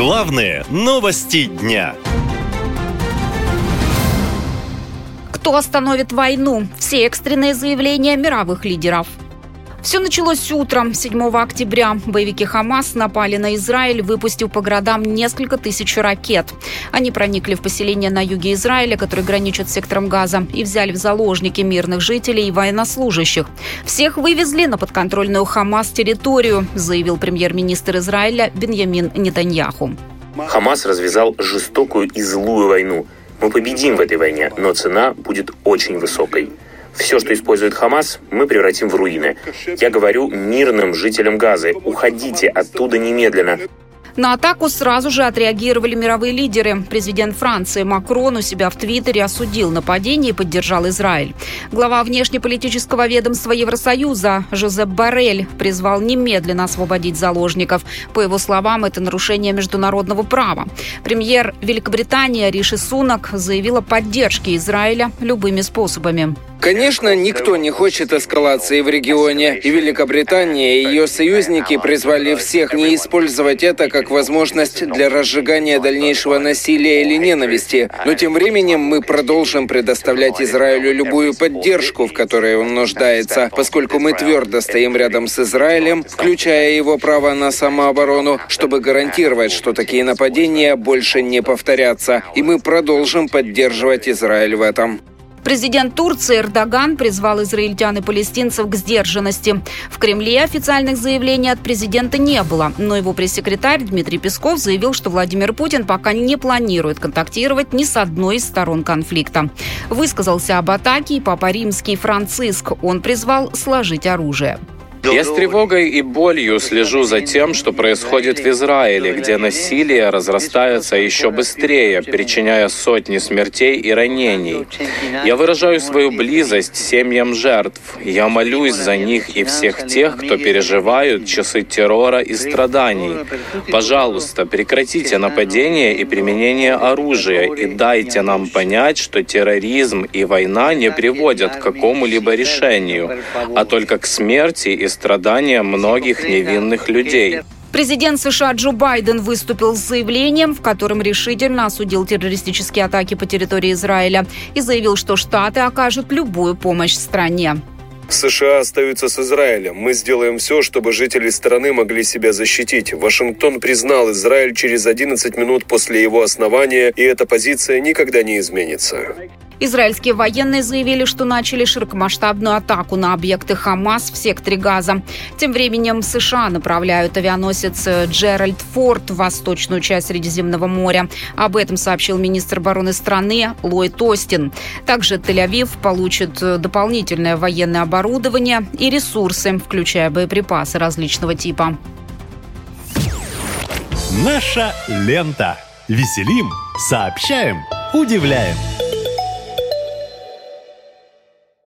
Главные новости дня. Кто остановит войну? Все экстренные заявления мировых лидеров – все началось утром 7 октября. Боевики Хамас напали на Израиль, выпустив по городам несколько тысяч ракет. Они проникли в поселение на юге Израиля, который граничит с сектором Газа, и взяли в заложники мирных жителей и военнослужащих. Всех вывезли на подконтрольную Хамас территорию, заявил премьер-министр Израиля Беньямин Нетаньяху. Хамас развязал жестокую и злую войну. Мы победим в этой войне, но цена будет очень высокой. Все, что использует Хамас, мы превратим в руины. Я говорю мирным жителям Газы, уходите оттуда немедленно. На атаку сразу же отреагировали мировые лидеры. Президент Франции Макрон у себя в Твиттере осудил нападение и поддержал Израиль. Глава внешнеполитического ведомства Евросоюза Жозеп Барель призвал немедленно освободить заложников. По его словам, это нарушение международного права. Премьер Великобритании Риши Сунак заявил о поддержке Израиля любыми способами. Конечно, никто не хочет эскалации в регионе, и Великобритания и ее союзники призвали всех не использовать это как возможность для разжигания дальнейшего насилия или ненависти. Но тем временем мы продолжим предоставлять Израилю любую поддержку, в которой он нуждается, поскольку мы твердо стоим рядом с Израилем, включая его право на самооборону, чтобы гарантировать, что такие нападения больше не повторятся. И мы продолжим поддерживать Израиль в этом. Президент Турции Эрдоган призвал израильтян и палестинцев к сдержанности. В Кремле официальных заявлений от президента не было, но его пресс-секретарь Дмитрий Песков заявил, что Владимир Путин пока не планирует контактировать ни с одной из сторон конфликта. Высказался об атаке и Папа Римский Франциск. Он призвал сложить оружие. Я с тревогой и болью слежу за тем, что происходит в Израиле, где насилие разрастается еще быстрее, причиняя сотни смертей и ранений. Я выражаю свою близость семьям жертв. Я молюсь за них и всех тех, кто переживают часы террора и страданий. Пожалуйста, прекратите нападение и применение оружия и дайте нам понять, что терроризм и война не приводят к какому-либо решению, а только к смерти и страдания многих невинных людей. Президент США Джо Байден выступил с заявлением, в котором решительно осудил террористические атаки по территории Израиля и заявил, что Штаты окажут любую помощь стране. США остаются с Израилем. Мы сделаем все, чтобы жители страны могли себя защитить. Вашингтон признал Израиль через 11 минут после его основания, и эта позиция никогда не изменится. Израильские военные заявили, что начали широкомасштабную атаку на объекты Хамас в секторе Газа. Тем временем США направляют авианосец Джеральд Форд в восточную часть Средиземного моря. Об этом сообщил министр обороны страны Ллойд Остин. Также Тель-Авив получит дополнительное военное оборудование и ресурсы, включая боеприпасы различного типа. Наша лента. Веселим, сообщаем, удивляем.